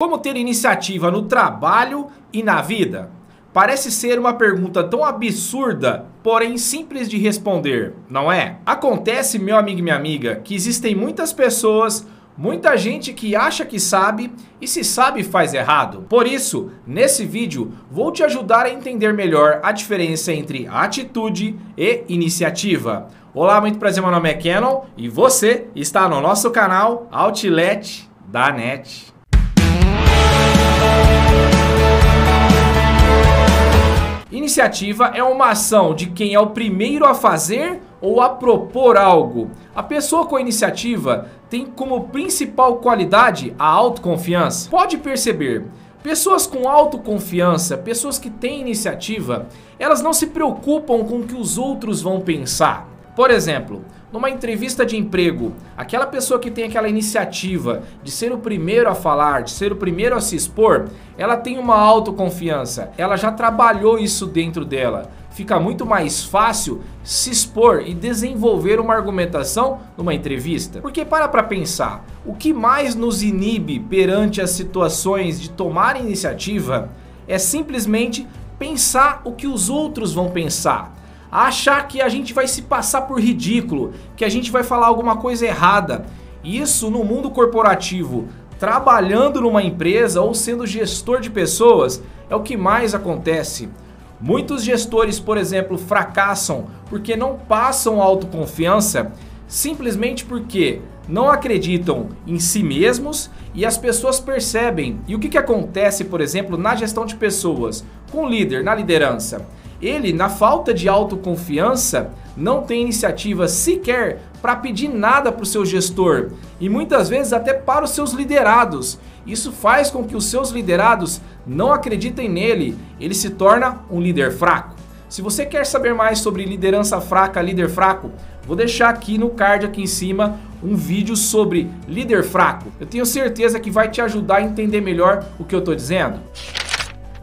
Como ter iniciativa no trabalho e na vida? Parece ser uma pergunta tão absurda, porém simples de responder, não é? Acontece, meu amigo e minha amiga, que existem muitas pessoas, muita gente que acha que sabe e se sabe faz errado. Por isso, nesse vídeo, vou te ajudar a entender melhor a diferença entre atitude e iniciativa. Olá, muito prazer, meu nome é Canon e você está no nosso canal Outlet da NET. Iniciativa é uma ação de quem é o primeiro a fazer ou a propor algo. A pessoa com iniciativa tem como principal qualidade a autoconfiança. Pode perceber, pessoas com autoconfiança, pessoas que têm iniciativa, elas não se preocupam com o que os outros vão pensar. Por exemplo, numa entrevista de emprego, aquela pessoa que tem aquela iniciativa de ser o primeiro a falar, de ser o primeiro a se expor, ela tem uma autoconfiança, ela já trabalhou isso dentro dela. Fica muito mais fácil se expor e desenvolver uma argumentação numa entrevista. Porque para para pensar, o que mais nos inibe perante as situações de tomar iniciativa é simplesmente pensar o que os outros vão pensar achar que a gente vai se passar por ridículo, que a gente vai falar alguma coisa errada. Isso no mundo corporativo, trabalhando numa empresa ou sendo gestor de pessoas, é o que mais acontece. Muitos gestores, por exemplo, fracassam porque não passam autoconfiança simplesmente porque não acreditam em si mesmos e as pessoas percebem. E o que, que acontece, por exemplo, na gestão de pessoas, com o líder, na liderança? Ele, na falta de autoconfiança, não tem iniciativa sequer para pedir nada para o seu gestor e muitas vezes até para os seus liderados. Isso faz com que os seus liderados não acreditem nele, ele se torna um líder fraco. Se você quer saber mais sobre liderança fraca, líder fraco, vou deixar aqui no card aqui em cima um vídeo sobre líder fraco. Eu tenho certeza que vai te ajudar a entender melhor o que eu estou dizendo.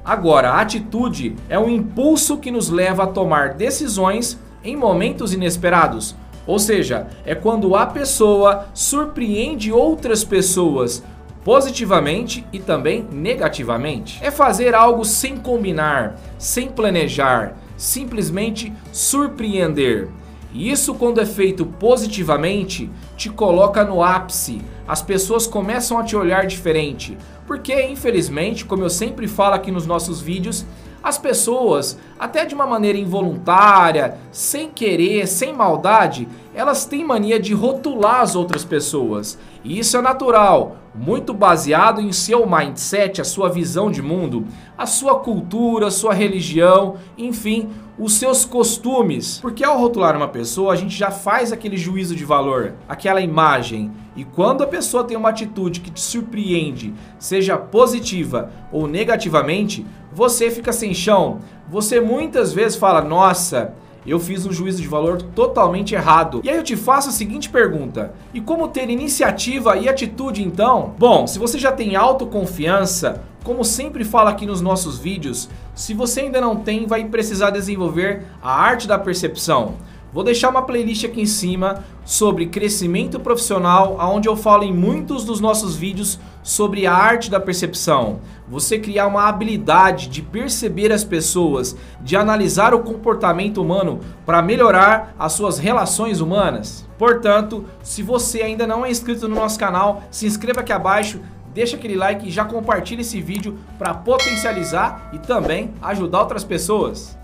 Agora, a atitude é um impulso que nos leva a tomar decisões em momentos inesperados. Ou seja, é quando a pessoa surpreende outras pessoas positivamente e também negativamente. É fazer algo sem combinar, sem planejar, simplesmente surpreender. E isso, quando é feito positivamente, te coloca no ápice. As pessoas começam a te olhar diferente. Porque, infelizmente, como eu sempre falo aqui nos nossos vídeos, as pessoas, até de uma maneira involuntária, sem querer, sem maldade, elas têm mania de rotular as outras pessoas. E isso é natural, muito baseado em seu mindset, a sua visão de mundo, a sua cultura, a sua religião, enfim, os seus costumes. Porque ao rotular uma pessoa, a gente já faz aquele juízo de valor, aquela imagem. E quando a pessoa tem uma atitude que te surpreende, seja positiva ou negativamente, você fica sem chão. Você muitas vezes fala: "Nossa, eu fiz um juízo de valor totalmente errado. E aí eu te faço a seguinte pergunta: e como ter iniciativa e atitude então? Bom, se você já tem autoconfiança, como sempre falo aqui nos nossos vídeos, se você ainda não tem, vai precisar desenvolver a arte da percepção. Vou deixar uma playlist aqui em cima sobre crescimento profissional, onde eu falo em muitos dos nossos vídeos sobre a arte da percepção. Você criar uma habilidade de perceber as pessoas, de analisar o comportamento humano para melhorar as suas relações humanas. Portanto, se você ainda não é inscrito no nosso canal, se inscreva aqui abaixo, deixa aquele like e já compartilha esse vídeo para potencializar e também ajudar outras pessoas.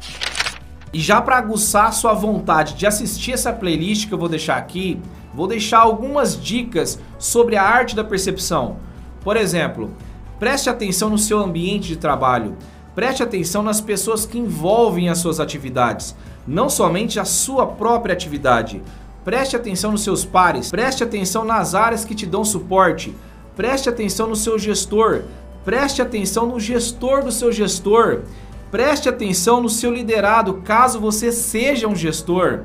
E já para aguçar sua vontade de assistir essa playlist que eu vou deixar aqui, vou deixar algumas dicas sobre a arte da percepção. Por exemplo, preste atenção no seu ambiente de trabalho. Preste atenção nas pessoas que envolvem as suas atividades, não somente a sua própria atividade. Preste atenção nos seus pares, preste atenção nas áreas que te dão suporte, preste atenção no seu gestor, preste atenção no gestor do seu gestor. Preste atenção no seu liderado, caso você seja um gestor.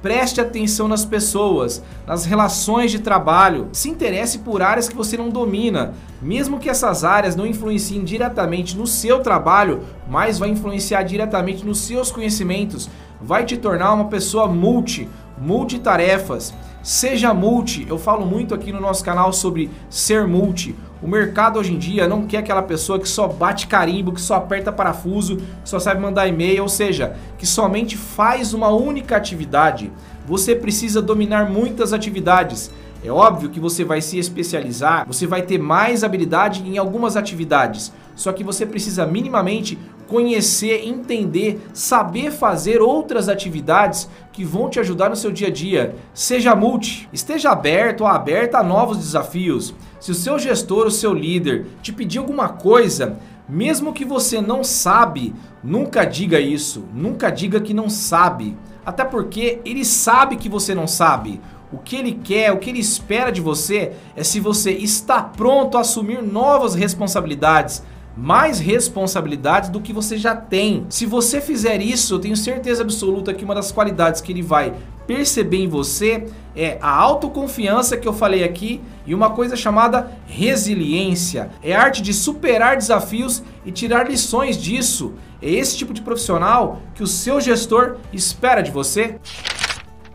Preste atenção nas pessoas, nas relações de trabalho. Se interesse por áreas que você não domina, mesmo que essas áreas não influenciem diretamente no seu trabalho, mas vai influenciar diretamente nos seus conhecimentos, vai te tornar uma pessoa multi, multitarefas. Seja multi, eu falo muito aqui no nosso canal sobre ser multi. O mercado hoje em dia não quer aquela pessoa que só bate carimbo, que só aperta parafuso, que só sabe mandar e-mail, ou seja, que somente faz uma única atividade. Você precisa dominar muitas atividades. É óbvio que você vai se especializar, você vai ter mais habilidade em algumas atividades, só que você precisa minimamente conhecer, entender, saber fazer outras atividades que vão te ajudar no seu dia a dia. Seja multi, esteja aberto ou aberta a novos desafios. Se o seu gestor, o seu líder te pedir alguma coisa, mesmo que você não sabe, nunca diga isso, nunca diga que não sabe. Até porque ele sabe que você não sabe. O que ele quer, o que ele espera de você é se você está pronto a assumir novas responsabilidades, mais responsabilidades do que você já tem. Se você fizer isso, eu tenho certeza absoluta que uma das qualidades que ele vai perceber em você é a autoconfiança que eu falei aqui e uma coisa chamada resiliência. É a arte de superar desafios e tirar lições disso. É esse tipo de profissional que o seu gestor espera de você.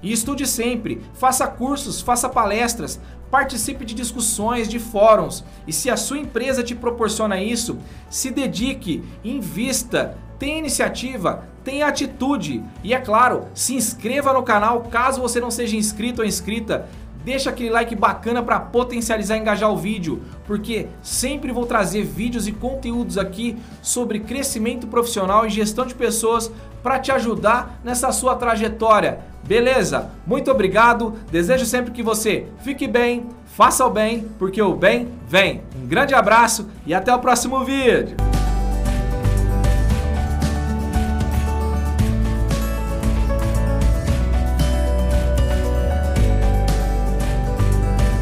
E estude sempre, faça cursos, faça palestras, participe de discussões, de fóruns. E se a sua empresa te proporciona isso, se dedique, invista, tenha iniciativa, tenha atitude. E é claro, se inscreva no canal caso você não seja inscrito ou inscrita. Deixa aquele like bacana para potencializar e engajar o vídeo, porque sempre vou trazer vídeos e conteúdos aqui sobre crescimento profissional e gestão de pessoas para te ajudar nessa sua trajetória. Beleza? Muito obrigado. Desejo sempre que você fique bem, faça o bem, porque o bem vem. Um grande abraço e até o próximo vídeo.